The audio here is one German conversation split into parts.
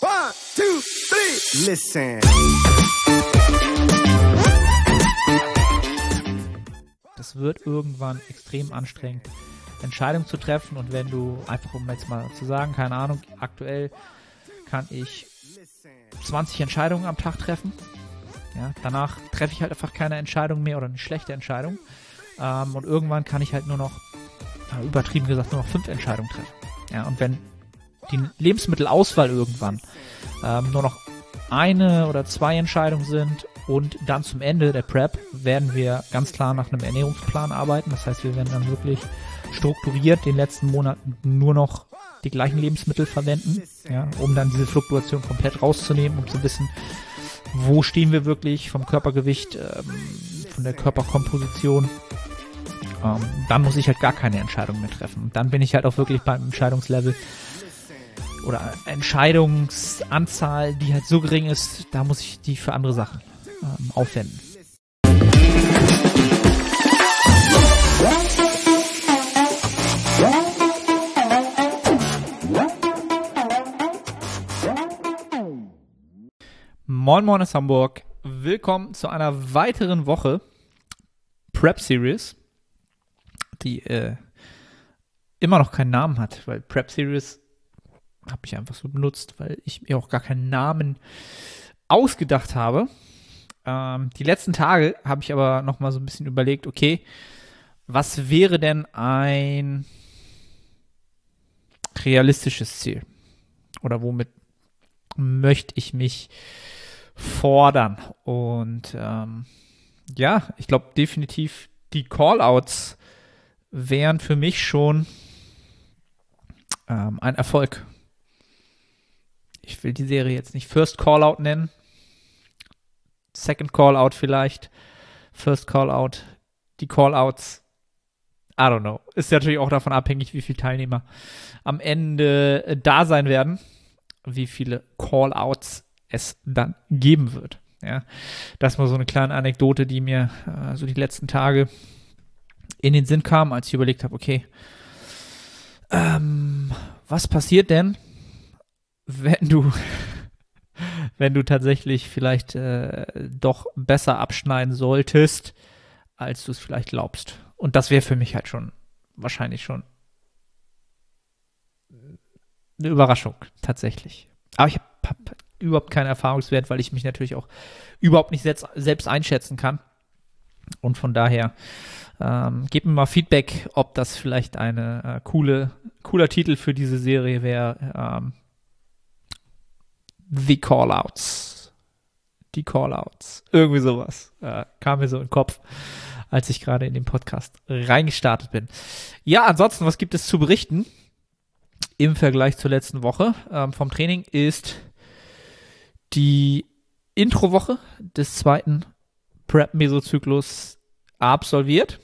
One, two, three. Listen. Das wird irgendwann extrem anstrengend, Entscheidungen zu treffen. Und wenn du, einfach um jetzt mal zu sagen, keine Ahnung, aktuell kann ich 20 Entscheidungen am Tag treffen. Ja, danach treffe ich halt einfach keine Entscheidung mehr oder eine schlechte Entscheidung. Ähm, und irgendwann kann ich halt nur noch, übertrieben gesagt, nur noch fünf Entscheidungen treffen. Ja, und wenn die Lebensmittelauswahl irgendwann ähm, nur noch eine oder zwei Entscheidungen sind und dann zum Ende der Prep werden wir ganz klar nach einem Ernährungsplan arbeiten. Das heißt, wir werden dann wirklich strukturiert den letzten Monaten nur noch die gleichen Lebensmittel verwenden, ja, um dann diese Fluktuation komplett rauszunehmen, um zu wissen, wo stehen wir wirklich vom Körpergewicht, ähm, von der Körperkomposition. Ähm, dann muss ich halt gar keine Entscheidung mehr treffen. Dann bin ich halt auch wirklich beim Entscheidungslevel oder Entscheidungsanzahl, die halt so gering ist, da muss ich die für andere Sachen ähm, aufwenden. Moin Moin aus Hamburg. Willkommen zu einer weiteren Woche Prep Series, die äh, immer noch keinen Namen hat, weil Prep Series habe ich einfach so benutzt, weil ich mir auch gar keinen Namen ausgedacht habe. Ähm, die letzten Tage habe ich aber noch mal so ein bisschen überlegt, okay, was wäre denn ein realistisches Ziel? Oder womit möchte ich mich fordern? Und ähm, ja, ich glaube definitiv die Callouts wären für mich schon ähm, ein Erfolg ich will die Serie jetzt nicht First Callout nennen. Second Callout vielleicht. First Callout. Die Callouts. I don't know. Ist natürlich auch davon abhängig, wie viele Teilnehmer am Ende äh, da sein werden. Wie viele Callouts es dann geben wird. Ja, das war so eine kleine Anekdote, die mir äh, so die letzten Tage in den Sinn kam, als ich überlegt habe, okay, ähm, was passiert denn, wenn du, wenn du tatsächlich vielleicht äh, doch besser abschneiden solltest, als du es vielleicht glaubst. Und das wäre für mich halt schon wahrscheinlich schon eine Überraschung, tatsächlich. Aber ich habe hab überhaupt keinen Erfahrungswert, weil ich mich natürlich auch überhaupt nicht selbst, selbst einschätzen kann. Und von daher ähm, gebt mir mal Feedback, ob das vielleicht eine äh, coole, cooler Titel für diese Serie wäre. Ähm, The Callouts. Die Callouts. Irgendwie sowas. Äh, kam mir so in den Kopf, als ich gerade in den Podcast reingestartet bin. Ja, ansonsten, was gibt es zu berichten im Vergleich zur letzten Woche ähm, vom Training ist die Introwoche des zweiten Prep-Mesozyklus absolviert.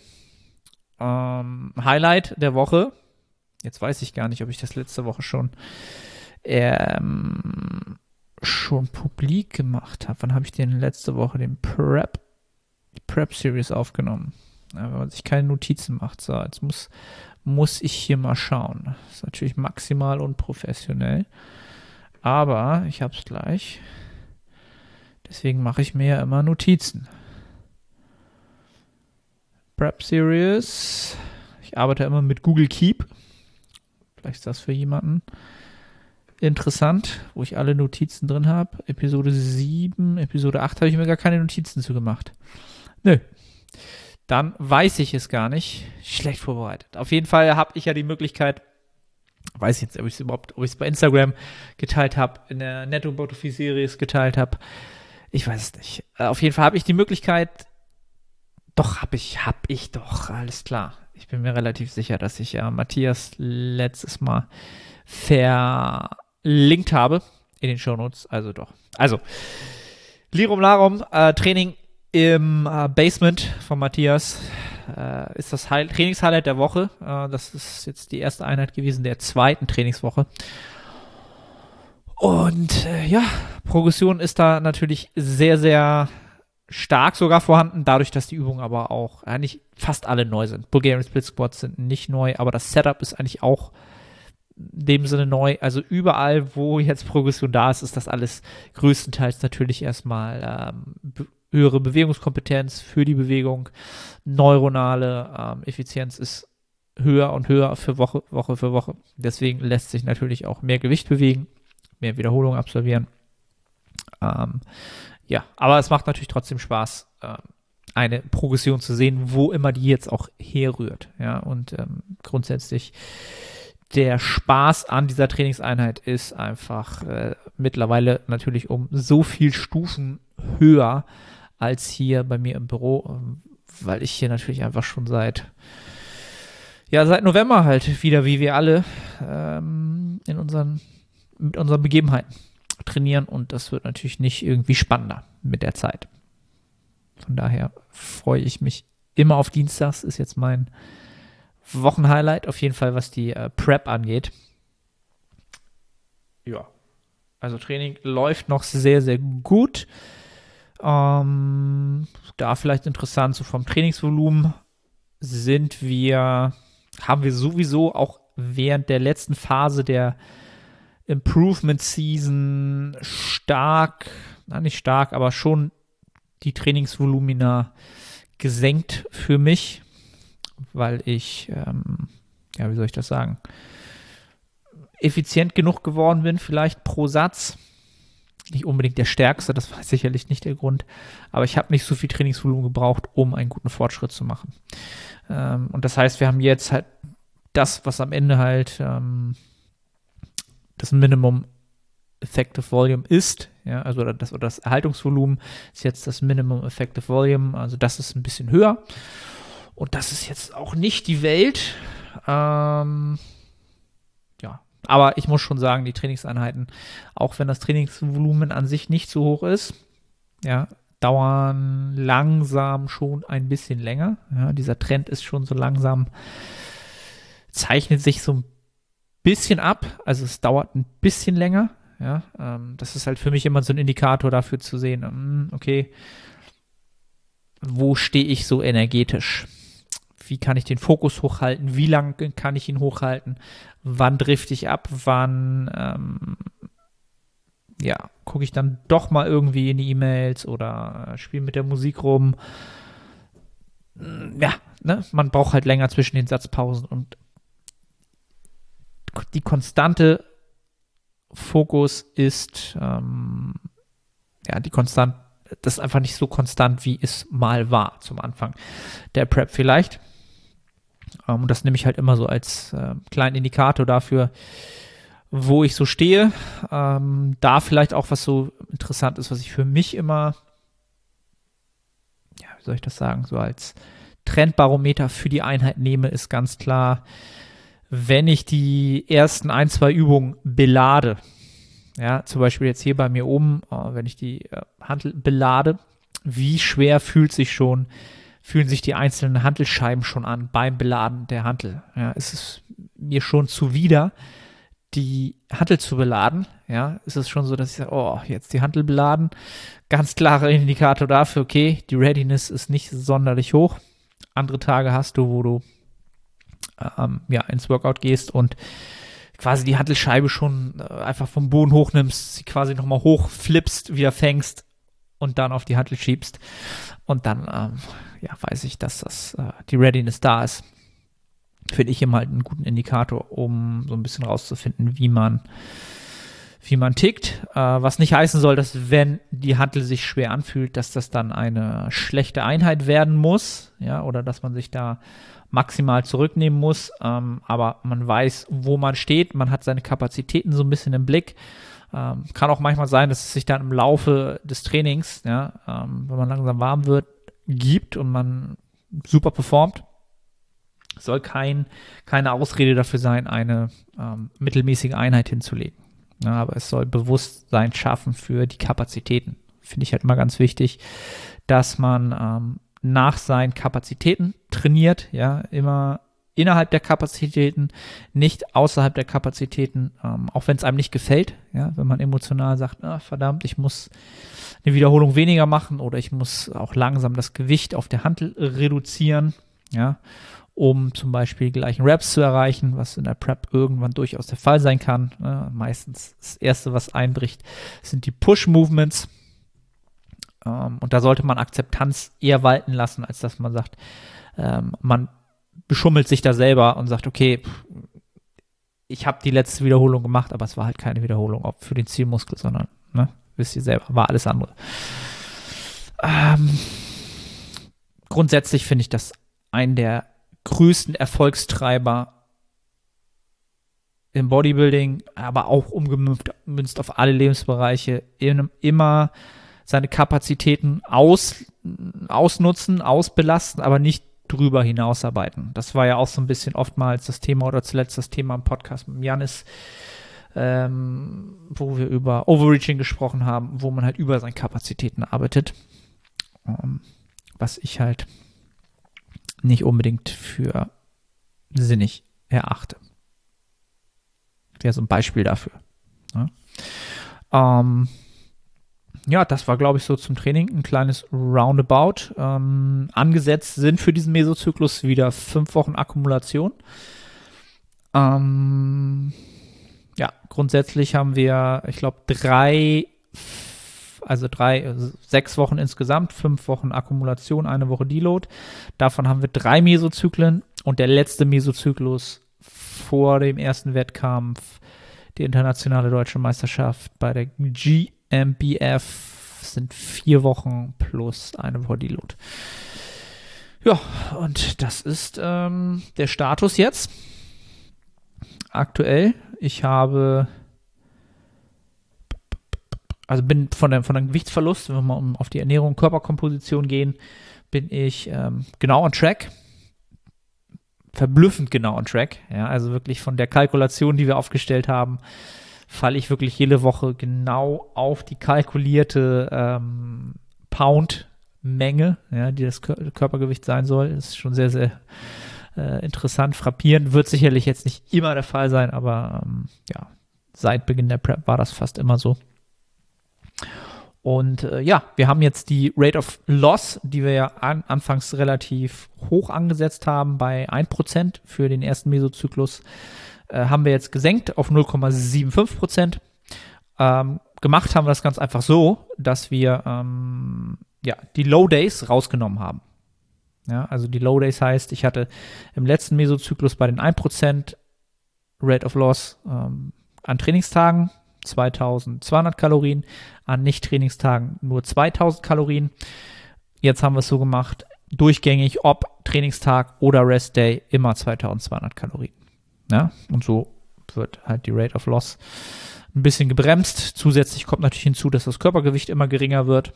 Ähm, Highlight der Woche. Jetzt weiß ich gar nicht, ob ich das letzte Woche schon ähm, schon publik gemacht habe. Wann habe ich den letzte Woche den Prep, die Prep Series aufgenommen? Ja, wenn man sich keine Notizen macht. So, jetzt muss, muss ich hier mal schauen. Das ist natürlich maximal unprofessionell. Aber ich habe es gleich. Deswegen mache ich mir ja immer Notizen. Prep Series. Ich arbeite immer mit Google Keep. Vielleicht ist das für jemanden interessant, wo ich alle Notizen drin habe. Episode 7, Episode 8 habe ich mir gar keine Notizen zu gemacht. Nö. Dann weiß ich es gar nicht. Schlecht vorbereitet. Auf jeden Fall habe ich ja die Möglichkeit, weiß jetzt, ob ich es überhaupt, ob ich es bei Instagram geteilt habe, in der Netto Botophy Series geteilt habe. Ich weiß es nicht. Äh, auf jeden Fall habe ich die Möglichkeit, doch, habe ich, habe ich doch, alles klar. Ich bin mir relativ sicher, dass ich ja Matthias letztes Mal ver verlinkt habe in den Shownotes. Also doch. Also, Lirum Larum, äh, Training im äh, Basement von Matthias äh, ist das Heil Trainingshighlight der Woche. Äh, das ist jetzt die erste Einheit gewesen der zweiten Trainingswoche. Und äh, ja, Progression ist da natürlich sehr, sehr stark sogar vorhanden, dadurch, dass die Übungen aber auch eigentlich fast alle neu sind. Bulgarian Split Squats sind nicht neu, aber das Setup ist eigentlich auch in dem Sinne neu. Also überall, wo jetzt Progression da ist, ist das alles größtenteils natürlich erstmal ähm, höhere Bewegungskompetenz für die Bewegung, neuronale ähm, Effizienz ist höher und höher für Woche, Woche für Woche. Deswegen lässt sich natürlich auch mehr Gewicht bewegen, mehr Wiederholungen absolvieren. Ähm, ja, aber es macht natürlich trotzdem Spaß, ähm, eine Progression zu sehen, wo immer die jetzt auch herrührt. Ja, und ähm, grundsätzlich der Spaß an dieser Trainingseinheit ist einfach äh, mittlerweile natürlich um so viel Stufen höher als hier bei mir im Büro, ähm, weil ich hier natürlich einfach schon seit ja seit November halt wieder wie wir alle ähm, in unseren mit unseren Begebenheiten trainieren und das wird natürlich nicht irgendwie spannender mit der Zeit. Von daher freue ich mich immer auf Dienstags, ist jetzt mein Wochenhighlight, auf jeden Fall, was die äh, Prep angeht. Ja. Also Training läuft noch sehr, sehr gut. Ähm, da vielleicht interessant, so vom Trainingsvolumen sind wir, haben wir sowieso auch während der letzten Phase der Improvement Season stark, na nicht stark, aber schon die Trainingsvolumina gesenkt für mich, weil ich, ähm, ja, wie soll ich das sagen, effizient genug geworden bin, vielleicht pro Satz. Nicht unbedingt der stärkste, das war sicherlich nicht der Grund, aber ich habe nicht so viel Trainingsvolumen gebraucht, um einen guten Fortschritt zu machen. Ähm, und das heißt, wir haben jetzt halt das, was am Ende halt ähm, das Minimum Effective Volume ist, ja, also das, oder das Erhaltungsvolumen ist jetzt das Minimum Effective Volume, also das ist ein bisschen höher. Und das ist jetzt auch nicht die Welt. Ähm, ja, aber ich muss schon sagen, die Trainingseinheiten, auch wenn das Trainingsvolumen an sich nicht so hoch ist, ja, dauern langsam schon ein bisschen länger. Ja, dieser Trend ist schon so langsam, zeichnet sich so ein bisschen ab. Also es dauert ein bisschen länger. Ja, ähm, das ist halt für mich immer so ein Indikator dafür zu sehen, hm, okay, wo stehe ich so energetisch? Wie kann ich den Fokus hochhalten, wie lange kann ich ihn hochhalten, wann drifte ich ab, wann ähm, ja, gucke ich dann doch mal irgendwie in die E-Mails oder äh, spiele mit der Musik rum. Ja, ne, man braucht halt länger zwischen den Satzpausen und die konstante Fokus ist ähm, ja die konstant das ist einfach nicht so konstant, wie es mal war zum Anfang der Prep vielleicht. Ähm, und das nehme ich halt immer so als äh, kleinen Indikator dafür, wo ich so stehe. Ähm, da vielleicht auch was so interessant ist, was ich für mich immer, ja, wie soll ich das sagen, so als Trendbarometer für die Einheit nehme, ist ganz klar, wenn ich die ersten ein, zwei Übungen belade, ja, zum Beispiel jetzt hier bei mir oben, äh, wenn ich die äh, Handel belade, wie schwer fühlt sich schon fühlen sich die einzelnen Handelscheiben schon an beim Beladen der Hantel. Ja, es ist mir schon zuwider, die Hantel zu beladen. Ja, es ist schon so, dass ich sage, oh, jetzt die Hantel beladen. Ganz klarer Indikator dafür, okay, die Readiness ist nicht sonderlich hoch. Andere Tage hast du, wo du ähm, ja, ins Workout gehst und quasi die Hantelscheibe schon äh, einfach vom Boden hochnimmst, sie quasi nochmal hochflippst, wieder fängst und dann auf die Hantel schiebst. Und dann ähm, ja, weiß ich, dass das, äh, die Readiness da ist. Finde ich immer halt einen guten Indikator, um so ein bisschen rauszufinden, wie man, wie man tickt. Äh, was nicht heißen soll, dass wenn die Handel sich schwer anfühlt, dass das dann eine schlechte Einheit werden muss, ja, oder dass man sich da maximal zurücknehmen muss. Ähm, aber man weiß, wo man steht, man hat seine Kapazitäten so ein bisschen im Blick. Ähm, kann auch manchmal sein, dass es sich dann im Laufe des Trainings, ja, ähm, wenn man langsam warm wird, gibt und man super performt, soll kein, keine Ausrede dafür sein, eine ähm, mittelmäßige Einheit hinzulegen. Ja, aber es soll Bewusstsein schaffen für die Kapazitäten. Finde ich halt immer ganz wichtig, dass man ähm, nach seinen Kapazitäten trainiert, ja, immer innerhalb der Kapazitäten, nicht außerhalb der Kapazitäten, ähm, auch wenn es einem nicht gefällt, ja, wenn man emotional sagt, ah, verdammt, ich muss eine Wiederholung weniger machen oder ich muss auch langsam das Gewicht auf der Handel reduzieren, ja, um zum Beispiel gleichen Raps zu erreichen, was in der Prep irgendwann durchaus der Fall sein kann. Ja, meistens das Erste, was einbricht, sind die Push-Movements. Ähm, und da sollte man Akzeptanz eher walten lassen, als dass man sagt, ähm, man beschummelt sich da selber und sagt, okay, ich habe die letzte Wiederholung gemacht, aber es war halt keine Wiederholung ob für den Zielmuskel, sondern, ne, wisst ihr selber, war alles andere. Ähm, grundsätzlich finde ich das einen der größten Erfolgstreiber im Bodybuilding, aber auch umgemünzt auf alle Lebensbereiche, immer seine Kapazitäten aus, ausnutzen, ausbelasten, aber nicht drüber hinausarbeiten. Das war ja auch so ein bisschen oftmals das Thema oder zuletzt das Thema im Podcast mit Janis, ähm, wo wir über Overreaching gesprochen haben, wo man halt über seine Kapazitäten arbeitet. Ähm, was ich halt nicht unbedingt für sinnig erachte. Wäre so ein Beispiel dafür. Ja, ähm, ja das war, glaube ich, so zum Training ein kleines Roundabout. Ähm, angesetzt sind für diesen Mesozyklus wieder fünf Wochen Akkumulation. Ähm, ja, grundsätzlich haben wir, ich glaube, drei also drei, sechs Wochen insgesamt, fünf Wochen Akkumulation, eine Woche Deload. Davon haben wir drei Mesozyklen und der letzte Mesozyklus vor dem ersten Wettkampf, die internationale deutsche Meisterschaft bei der GmbF sind vier Wochen plus eine Woche Deload. Ja, und das ist ähm, der Status jetzt. Aktuell. Ich habe also bin von dem, von dem Gewichtsverlust, wenn wir mal auf die Ernährung und Körperkomposition gehen, bin ich ähm, genau on track. Verblüffend genau on track. Ja, also wirklich von der Kalkulation, die wir aufgestellt haben, falle ich wirklich jede Woche genau auf die kalkulierte ähm, Pound-Menge, ja, die das Körpergewicht sein soll. Das ist schon sehr, sehr äh, interessant, frappierend. Wird sicherlich jetzt nicht immer der Fall sein, aber ähm, ja, seit Beginn der Prep war das fast immer so. Und äh, ja, wir haben jetzt die Rate of Loss, die wir ja an, anfangs relativ hoch angesetzt haben, bei 1% für den ersten Mesozyklus, äh, haben wir jetzt gesenkt auf 0,75%. Ähm, gemacht haben wir das ganz einfach so, dass wir ähm, ja, die Low Days rausgenommen haben. Ja, also die Low Days heißt, ich hatte im letzten Mesozyklus bei den 1% Rate of Loss ähm, an Trainingstagen 2200 Kalorien, an Nicht-Trainingstagen nur 2000 Kalorien. Jetzt haben wir es so gemacht, durchgängig, ob Trainingstag oder Rest Day, immer 2200 Kalorien. Ja, und so wird halt die Rate of Loss ein bisschen gebremst. Zusätzlich kommt natürlich hinzu, dass das Körpergewicht immer geringer wird.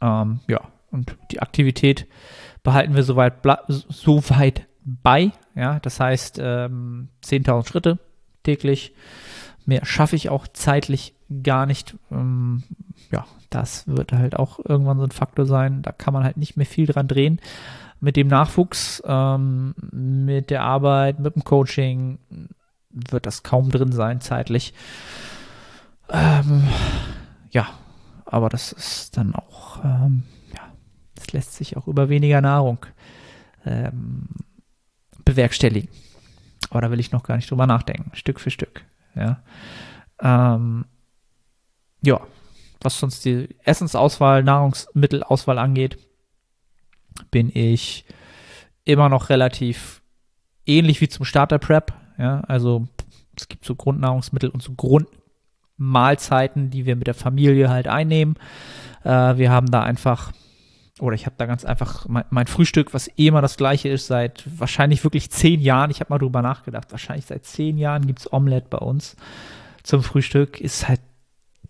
Ähm, ja, und die Aktivität behalten wir soweit, soweit bei. Ja, das heißt ähm, 10.000 Schritte täglich. Mehr schaffe ich auch zeitlich gar nicht. Ähm, ja, das wird halt auch irgendwann so ein Faktor sein. Da kann man halt nicht mehr viel dran drehen. Mit dem Nachwuchs, ähm, mit der Arbeit, mit dem Coaching wird das kaum drin sein, zeitlich. Ähm, ja, aber das ist dann auch, ähm, ja, das lässt sich auch über weniger Nahrung ähm, bewerkstelligen. Aber da will ich noch gar nicht drüber nachdenken, Stück für Stück. Ja. Ähm, ja, was sonst die Essensauswahl, Nahrungsmittelauswahl angeht, bin ich immer noch relativ ähnlich wie zum Starter Prep. Ja, also es gibt so Grundnahrungsmittel und so Grundmahlzeiten, die wir mit der Familie halt einnehmen. Äh, wir haben da einfach, oder ich habe da ganz einfach mein, mein, Frühstück, was eh immer das gleiche ist, seit wahrscheinlich wirklich zehn Jahren. Ich habe mal drüber nachgedacht. Wahrscheinlich seit zehn Jahren gibt es Omelette bei uns zum Frühstück ist halt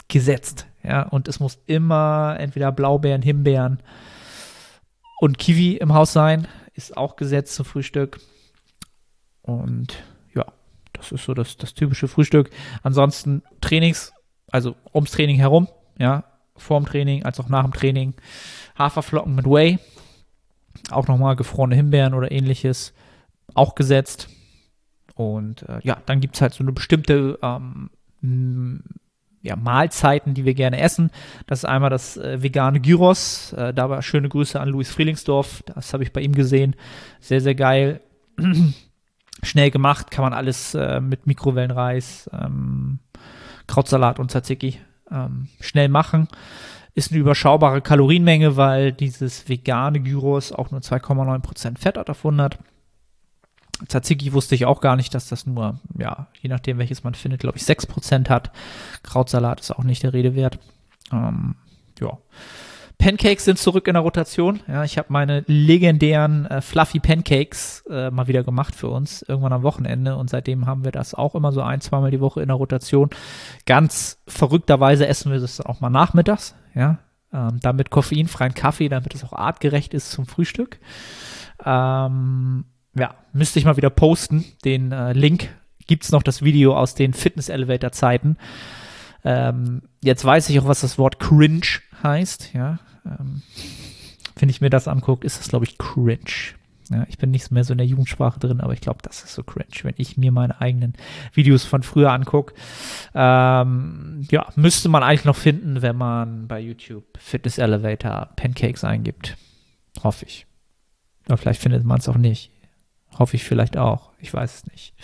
gesetzt. Ja, und es muss immer entweder Blaubeeren, Himbeeren und Kiwi im Haus sein. Ist auch gesetzt zum Frühstück. Und ja, das ist so das, das typische Frühstück. Ansonsten Trainings, also ums Training herum, ja, vorm Training als auch nach dem Training. Haferflocken mit Whey. Auch nochmal gefrorene Himbeeren oder ähnliches. Auch gesetzt. Und äh, ja, dann gibt es halt so eine bestimmte ähm, ja, Mahlzeiten, die wir gerne essen. Das ist einmal das äh, vegane Gyros. Äh, da war schöne Grüße an Luis Frielingsdorf. Das habe ich bei ihm gesehen. Sehr, sehr geil. Schnell gemacht, kann man alles äh, mit Mikrowellenreis, ähm, Krautsalat und Tzatziki ähm, schnell machen. Ist eine überschaubare Kalorienmenge, weil dieses vegane Gyros auch nur 2,9% Fett hat auf 100. Tzatziki wusste ich auch gar nicht, dass das nur, ja, je nachdem welches man findet, glaube ich, 6% hat. Krautsalat ist auch nicht der Rede wert. Ähm, ja. Pancakes sind zurück in der Rotation. Ja, ich habe meine legendären äh, Fluffy Pancakes äh, mal wieder gemacht für uns, irgendwann am Wochenende. Und seitdem haben wir das auch immer so ein, zweimal die Woche in der Rotation. Ganz verrückterweise essen wir das auch mal nachmittags. Ja, ähm, damit koffeinfreien Kaffee, damit es auch artgerecht ist zum Frühstück. Ähm, ja, müsste ich mal wieder posten. Den äh, Link es noch, das Video aus den Fitness-Elevator-Zeiten. Ähm, jetzt weiß ich auch, was das Wort cringe heißt, ja. Ähm, wenn ich mir das angucke, ist das, glaube ich, cringe. Ja, ich bin nicht mehr so in der Jugendsprache drin, aber ich glaube, das ist so cringe, wenn ich mir meine eigenen Videos von früher angucke. Ähm, ja, müsste man eigentlich noch finden, wenn man bei YouTube Fitness Elevator Pancakes eingibt. Hoffe ich. Aber vielleicht findet man es auch nicht. Hoffe ich vielleicht auch. Ich weiß es nicht.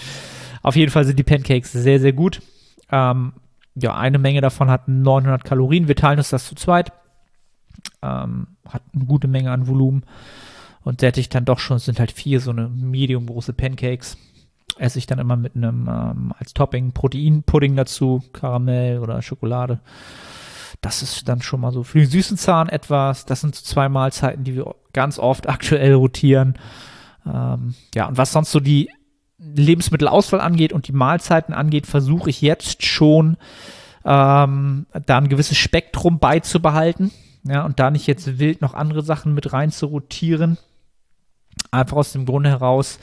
Auf jeden Fall sind die Pancakes sehr, sehr gut. Ähm, ja, eine Menge davon hat 900 Kalorien. Wir teilen uns das zu zweit. Ähm, hat eine gute Menge an Volumen. Und sättigt dann doch schon, sind halt vier so eine medium große Pancakes. Esse ich dann immer mit einem, ähm, als Topping Proteinpudding dazu, Karamell oder Schokolade. Das ist dann schon mal so für den süßen Zahn etwas. Das sind so zwei Mahlzeiten, die wir ganz oft aktuell rotieren. Ähm, ja, und was sonst so die Lebensmittelauswahl angeht und die Mahlzeiten angeht, versuche ich jetzt schon ähm, da ein gewisses Spektrum beizubehalten. Ja, und da nicht jetzt wild noch andere Sachen mit rein zu rotieren. Einfach aus dem Grunde heraus,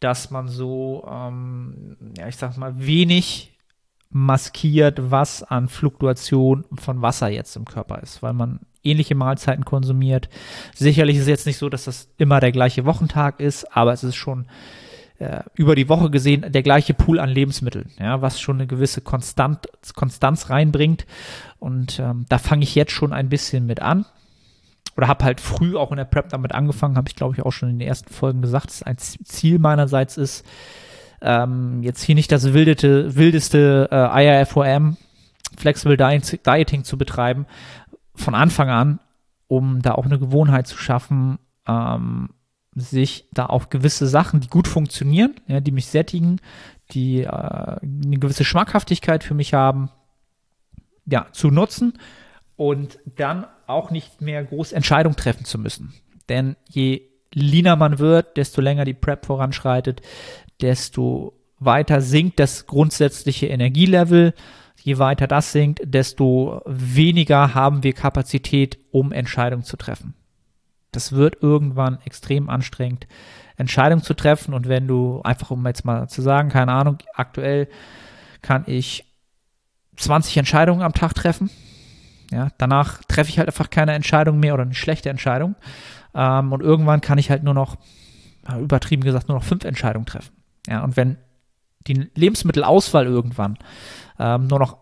dass man so, ähm, ja, ich sag mal, wenig maskiert, was an Fluktuation von Wasser jetzt im Körper ist, weil man ähnliche Mahlzeiten konsumiert. Sicherlich ist es jetzt nicht so, dass das immer der gleiche Wochentag ist, aber es ist schon äh, über die Woche gesehen der gleiche Pool an Lebensmitteln, ja, was schon eine gewisse Konstant, Konstanz reinbringt. Und ähm, da fange ich jetzt schon ein bisschen mit an. Oder habe halt früh auch in der Prep damit angefangen, habe ich glaube ich auch schon in den ersten Folgen gesagt, dass ein Ziel meinerseits ist, ähm, jetzt hier nicht das wildete, wildeste äh, IRFOM Flexible Dieting zu betreiben, von Anfang an, um da auch eine Gewohnheit zu schaffen, ähm, sich da auf gewisse Sachen, die gut funktionieren, ja, die mich sättigen, die äh, eine gewisse Schmackhaftigkeit für mich haben, ja, zu nutzen und dann auch nicht mehr groß Entscheidungen treffen zu müssen. Denn je leaner man wird, desto länger die Prep voranschreitet, desto weiter sinkt das grundsätzliche Energielevel. Je weiter das sinkt, desto weniger haben wir Kapazität, um Entscheidungen zu treffen. Das wird irgendwann extrem anstrengend, Entscheidungen zu treffen. Und wenn du, einfach um jetzt mal zu sagen, keine Ahnung, aktuell kann ich 20 Entscheidungen am Tag treffen. Ja, danach treffe ich halt einfach keine Entscheidung mehr oder eine schlechte Entscheidung. Ähm, und irgendwann kann ich halt nur noch, übertrieben gesagt, nur noch fünf Entscheidungen treffen. Ja, und wenn die Lebensmittelauswahl irgendwann ähm, nur noch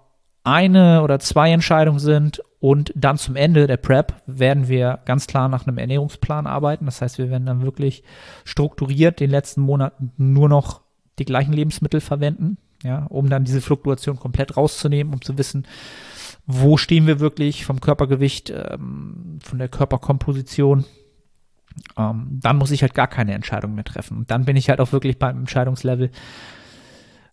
eine oder zwei Entscheidungen sind und dann zum Ende der Prep werden wir ganz klar nach einem Ernährungsplan arbeiten. Das heißt, wir werden dann wirklich strukturiert den letzten Monaten nur noch die gleichen Lebensmittel verwenden, ja, um dann diese Fluktuation komplett rauszunehmen, um zu wissen, wo stehen wir wirklich vom Körpergewicht, ähm, von der Körperkomposition. Ähm, dann muss ich halt gar keine Entscheidung mehr treffen. Und dann bin ich halt auch wirklich beim Entscheidungslevel,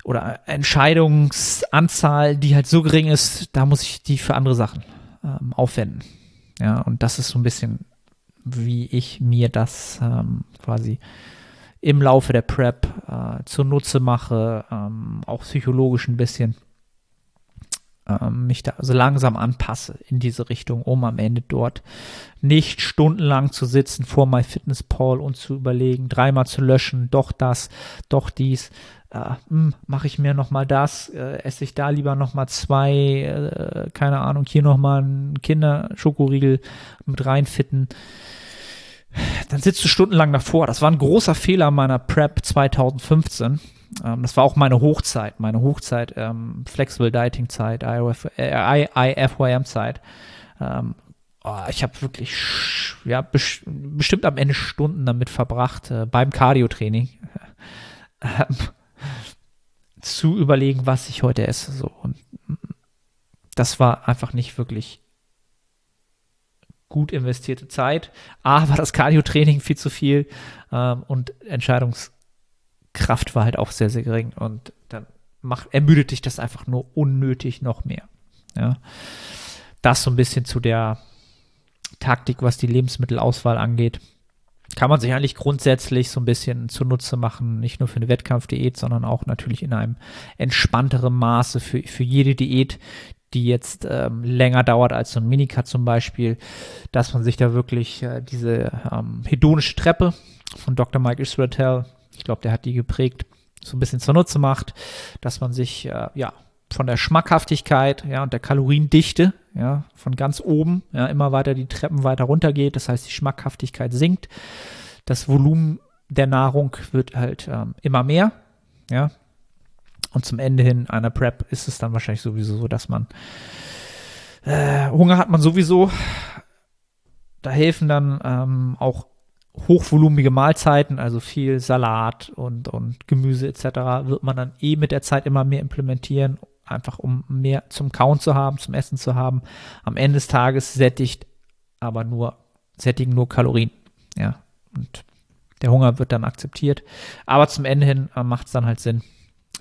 oder Entscheidungsanzahl, die halt so gering ist, da muss ich die für andere Sachen ähm, aufwenden. Ja, und das ist so ein bisschen, wie ich mir das ähm, quasi im Laufe der Prep äh, zunutze mache, ähm, auch psychologisch ein bisschen ähm, mich da so langsam anpasse in diese Richtung, um am Ende dort nicht stundenlang zu sitzen vor MyFitnessPal und zu überlegen, dreimal zu löschen, doch das, doch dies, äh, hm, mache ich mir noch mal das, äh, esse ich da lieber noch mal zwei, äh, keine Ahnung, hier noch mal einen Kinderschokoriegel mit reinfitten. Dann sitzt du stundenlang davor. Das war ein großer Fehler meiner Prep 2015. Ähm, das war auch meine Hochzeit, meine Hochzeit, ähm, Flexible Dieting Zeit, IF, äh, IFYM Zeit. Ähm, oh, ich habe wirklich ja, best bestimmt am Ende Stunden damit verbracht, äh, beim Cardio-Training äh, zu überlegen, was ich heute esse. So. Und das war einfach nicht wirklich gut investierte Zeit. A, war das Cardio-Training viel zu viel ähm, und Entscheidungskraft war halt auch sehr, sehr gering. Und dann macht, ermüdet dich das einfach nur unnötig noch mehr. Ja. Das so ein bisschen zu der Taktik, was die Lebensmittelauswahl angeht. Kann man sich eigentlich grundsätzlich so ein bisschen zunutze machen, nicht nur für eine Wettkampfdiät, sondern auch natürlich in einem entspannteren Maße für, für jede Diät, die jetzt ähm, länger dauert als so ein Minicut zum Beispiel, dass man sich da wirklich äh, diese ähm, hedonische Treppe von Dr. Mike Israel, ich glaube, der hat die geprägt, so ein bisschen zunutze macht, dass man sich äh, ja von der Schmackhaftigkeit ja, und der Kaloriendichte ja, von ganz oben ja, immer weiter die Treppen weiter runter geht. Das heißt, die Schmackhaftigkeit sinkt. Das Volumen der Nahrung wird halt ähm, immer mehr. Ja, und zum Ende hin einer Prep ist es dann wahrscheinlich sowieso so, dass man äh, Hunger hat man sowieso. Da helfen dann ähm, auch hochvolumige Mahlzeiten, also viel Salat und, und Gemüse etc., wird man dann eh mit der Zeit immer mehr implementieren, einfach um mehr zum Kauen zu haben, zum Essen zu haben. Am Ende des Tages sättigt aber nur, sättigen nur Kalorien. Ja, und der Hunger wird dann akzeptiert. Aber zum Ende hin äh, macht es dann halt Sinn,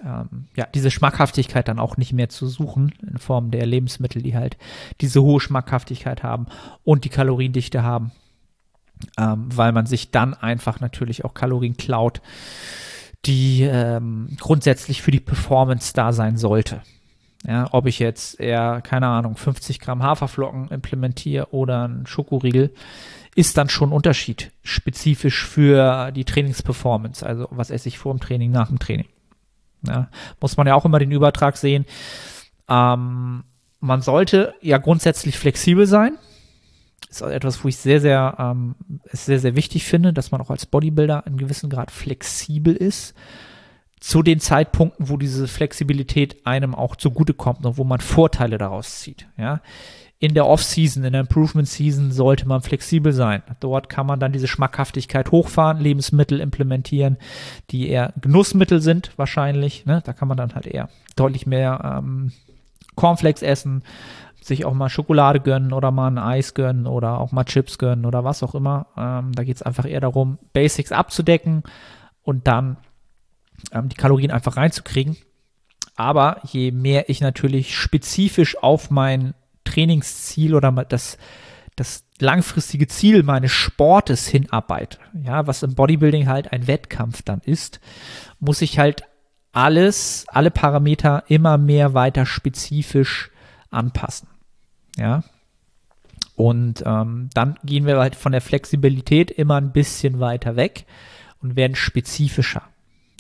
ähm, ja, diese Schmackhaftigkeit dann auch nicht mehr zu suchen in Form der Lebensmittel, die halt diese hohe Schmackhaftigkeit haben und die Kaloriendichte haben, ähm, weil man sich dann einfach natürlich auch Kalorien klaut, die ähm, grundsätzlich für die Performance da sein sollte. Ja, ob ich jetzt eher, keine Ahnung, 50 Gramm Haferflocken implementiere oder ein Schokoriegel, ist dann schon ein Unterschied, spezifisch für die Trainingsperformance. Also was esse ich vor dem Training, nach dem Training. Ja, muss man ja auch immer den Übertrag sehen. Ähm, man sollte ja grundsätzlich flexibel sein. Ist etwas, wo ich sehr, sehr, ähm, sehr, sehr wichtig finde, dass man auch als Bodybuilder in gewissem Grad flexibel ist. Zu den Zeitpunkten, wo diese Flexibilität einem auch zugutekommt und wo man Vorteile daraus zieht. Ja, in der Off-Season, in der Improvement-Season sollte man flexibel sein. Dort kann man dann diese Schmackhaftigkeit hochfahren, Lebensmittel implementieren, die eher Genussmittel sind wahrscheinlich. Ne? Da kann man dann halt eher deutlich mehr ähm, Cornflakes essen, sich auch mal Schokolade gönnen oder mal ein Eis gönnen oder auch mal Chips gönnen oder was auch immer. Ähm, da geht es einfach eher darum, Basics abzudecken und dann ähm, die Kalorien einfach reinzukriegen. Aber je mehr ich natürlich spezifisch auf mein Trainingsziel oder das, das langfristige Ziel meines Sportes hinarbeite, ja, was im Bodybuilding halt ein Wettkampf dann ist, muss ich halt alles, alle Parameter immer mehr weiter spezifisch anpassen. Ja. Und ähm, dann gehen wir halt von der Flexibilität immer ein bisschen weiter weg und werden spezifischer.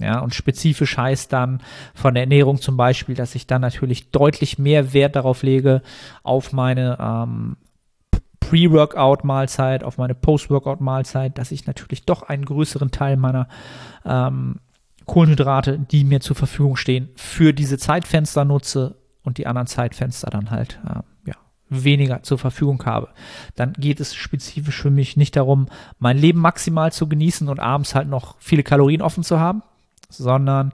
Ja, und spezifisch heißt dann von der Ernährung zum Beispiel, dass ich dann natürlich deutlich mehr Wert darauf lege, auf meine ähm, Pre-Workout-Mahlzeit, auf meine Post-Workout-Mahlzeit, dass ich natürlich doch einen größeren Teil meiner ähm, Kohlenhydrate, die mir zur Verfügung stehen, für diese Zeitfenster nutze und die anderen Zeitfenster dann halt äh, weniger zur Verfügung habe. Dann geht es spezifisch für mich nicht darum, mein Leben maximal zu genießen und abends halt noch viele Kalorien offen zu haben, sondern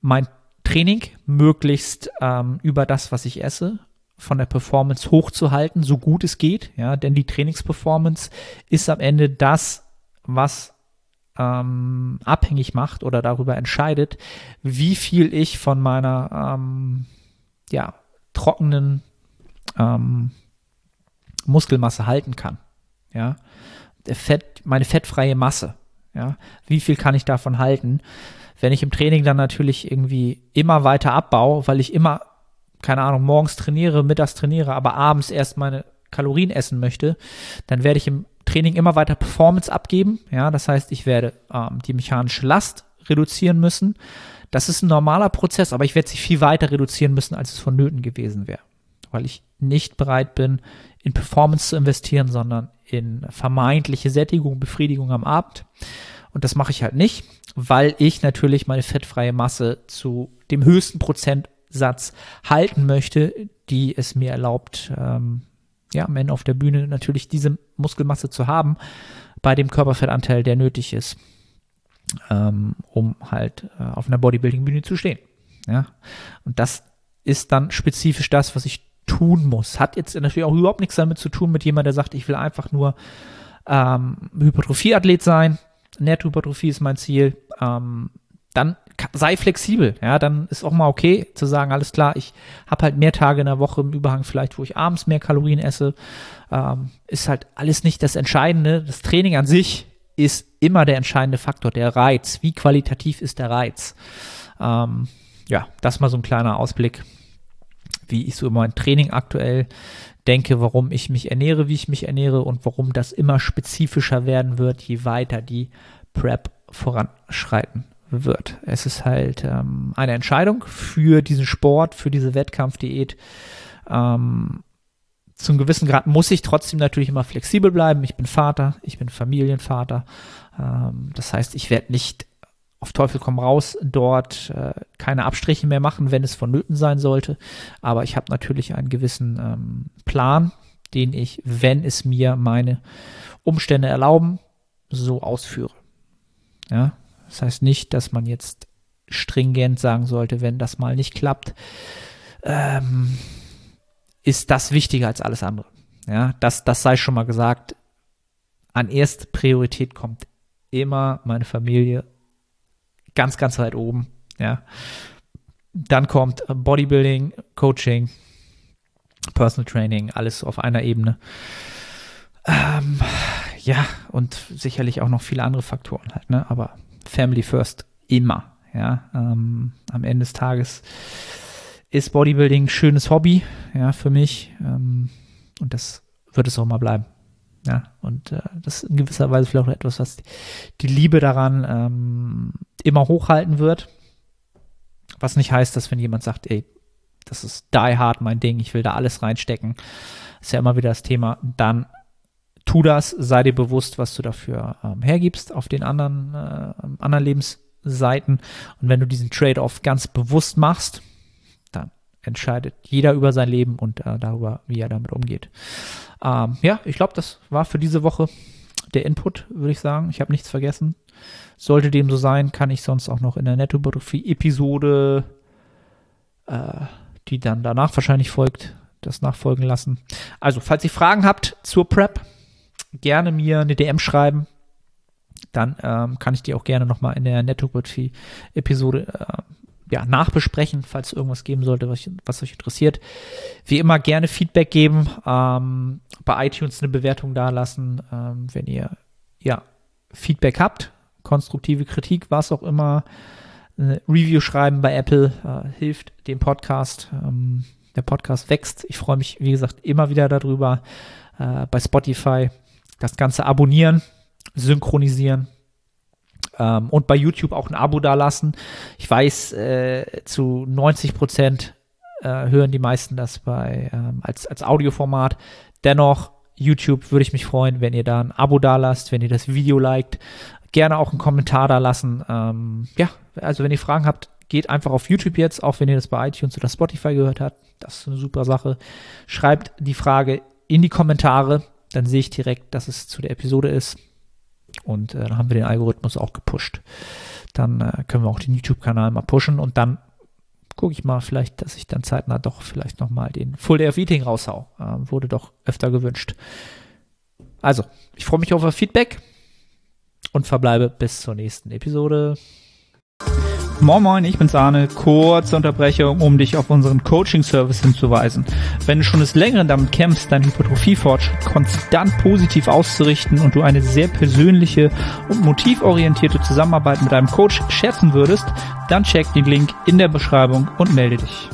mein Training möglichst ähm, über das, was ich esse, von der Performance hochzuhalten, so gut es geht. Ja, denn die Trainingsperformance ist am Ende das, was ähm, abhängig macht oder darüber entscheidet, wie viel ich von meiner ähm, ja, trockenen ähm, Muskelmasse halten kann. Ja, der Fett, meine fettfreie Masse. Ja, wie viel kann ich davon halten? Wenn ich im Training dann natürlich irgendwie immer weiter abbaue, weil ich immer, keine Ahnung, morgens trainiere, mittags trainiere, aber abends erst meine Kalorien essen möchte, dann werde ich im Training immer weiter Performance abgeben. Ja, das heißt, ich werde ähm, die mechanische Last reduzieren müssen. Das ist ein normaler Prozess, aber ich werde sie viel weiter reduzieren müssen, als es vonnöten gewesen wäre, weil ich nicht bereit bin, in Performance zu investieren, sondern in vermeintliche Sättigung, Befriedigung am Abend. Und das mache ich halt nicht, weil ich natürlich meine fettfreie Masse zu dem höchsten Prozentsatz halten möchte, die es mir erlaubt, ähm, ja, am Ende auf der Bühne natürlich diese Muskelmasse zu haben, bei dem Körperfettanteil, der nötig ist, ähm, um halt äh, auf einer Bodybuilding-Bühne zu stehen. Ja, und das ist dann spezifisch das, was ich tun muss. Hat jetzt natürlich auch überhaupt nichts damit zu tun mit jemandem, der sagt, ich will einfach nur ähm, Hypertrophie-Athlet sein. Nährhypertrophie ist mein Ziel. Ähm, dann sei flexibel. Ja, dann ist auch mal okay zu sagen, alles klar, ich habe halt mehr Tage in der Woche im Überhang vielleicht, wo ich abends mehr Kalorien esse. Ähm, ist halt alles nicht das Entscheidende. Das Training an sich ist immer der entscheidende Faktor, der Reiz. Wie qualitativ ist der Reiz? Ähm, ja, das mal so ein kleiner Ausblick wie ich so mein Training aktuell denke, warum ich mich ernähre, wie ich mich ernähre und warum das immer spezifischer werden wird, je weiter die Prep voranschreiten wird. Es ist halt ähm, eine Entscheidung für diesen Sport, für diese Wettkampfdiät. Ähm, zum gewissen Grad muss ich trotzdem natürlich immer flexibel bleiben. Ich bin Vater, ich bin Familienvater. Ähm, das heißt, ich werde nicht auf Teufel komm raus dort äh, keine Abstriche mehr machen, wenn es vonnöten sein sollte. Aber ich habe natürlich einen gewissen ähm, Plan, den ich, wenn es mir meine Umstände erlauben, so ausführe. Ja, das heißt nicht, dass man jetzt stringent sagen sollte, wenn das mal nicht klappt, ähm, ist das wichtiger als alles andere. Ja, das, das sei schon mal gesagt. An erste Priorität kommt immer meine Familie ganz, ganz weit oben. Ja. Dann kommt Bodybuilding, Coaching, Personal Training, alles auf einer Ebene. Ähm, ja, und sicherlich auch noch viele andere Faktoren halt, ne? Aber Family First immer. Ja, ähm, am Ende des Tages ist Bodybuilding ein schönes Hobby, ja, für mich. Ähm, und das wird es auch mal bleiben. Ja, und äh, das ist in gewisser Weise vielleicht auch etwas, was die Liebe daran ähm, immer hochhalten wird. Was nicht heißt, dass wenn jemand sagt, ey, das ist die hard mein Ding, ich will da alles reinstecken, ist ja immer wieder das Thema, dann tu das, sei dir bewusst, was du dafür ähm, hergibst auf den anderen, äh, anderen Lebensseiten. Und wenn du diesen Trade-off ganz bewusst machst, entscheidet jeder über sein Leben und äh, darüber, wie er damit umgeht. Ähm, ja, ich glaube, das war für diese Woche der Input, würde ich sagen. Ich habe nichts vergessen. Sollte dem so sein, kann ich sonst auch noch in der Nettobiografie-Episode, äh, die dann danach wahrscheinlich folgt, das nachfolgen lassen. Also, falls ihr Fragen habt zur Prep, gerne mir eine DM schreiben. Dann ähm, kann ich die auch gerne nochmal in der Nettobiografie-Episode äh, ja, nachbesprechen, falls irgendwas geben sollte, was, was, euch interessiert. Wie immer gerne Feedback geben, ähm, bei iTunes eine Bewertung dalassen, ähm, wenn ihr ja Feedback habt, konstruktive Kritik, was auch immer. Eine Review schreiben bei Apple äh, hilft dem Podcast. Ähm, der Podcast wächst. Ich freue mich, wie gesagt, immer wieder darüber. Äh, bei Spotify das Ganze abonnieren, synchronisieren, ähm, und bei YouTube auch ein Abo dalassen. Ich weiß, äh, zu 90 Prozent äh, hören die meisten das bei ähm, als, als Audioformat. Dennoch, YouTube würde ich mich freuen, wenn ihr da ein Abo dalasst, wenn ihr das Video liked. Gerne auch einen Kommentar da lassen. Ähm, ja, also wenn ihr Fragen habt, geht einfach auf YouTube jetzt, auch wenn ihr das bei iTunes oder Spotify gehört habt. Das ist eine super Sache. Schreibt die Frage in die Kommentare, dann sehe ich direkt, dass es zu der Episode ist. Und äh, dann haben wir den Algorithmus auch gepusht. Dann äh, können wir auch den YouTube-Kanal mal pushen und dann gucke ich mal vielleicht, dass ich dann zeitnah doch vielleicht nochmal den Full Day of Eating raushau. Äh, wurde doch öfter gewünscht. Also, ich freue mich auf euer Feedback und verbleibe bis zur nächsten Episode. Moin Moin, ich bin's Arne. Kurze Unterbrechung, um dich auf unseren Coaching-Service hinzuweisen. Wenn du schon des Längeren damit kämpfst, deinen Hypertrophie-Fortschritt konstant positiv auszurichten und du eine sehr persönliche und motivorientierte Zusammenarbeit mit deinem Coach schätzen würdest, dann check den Link in der Beschreibung und melde dich.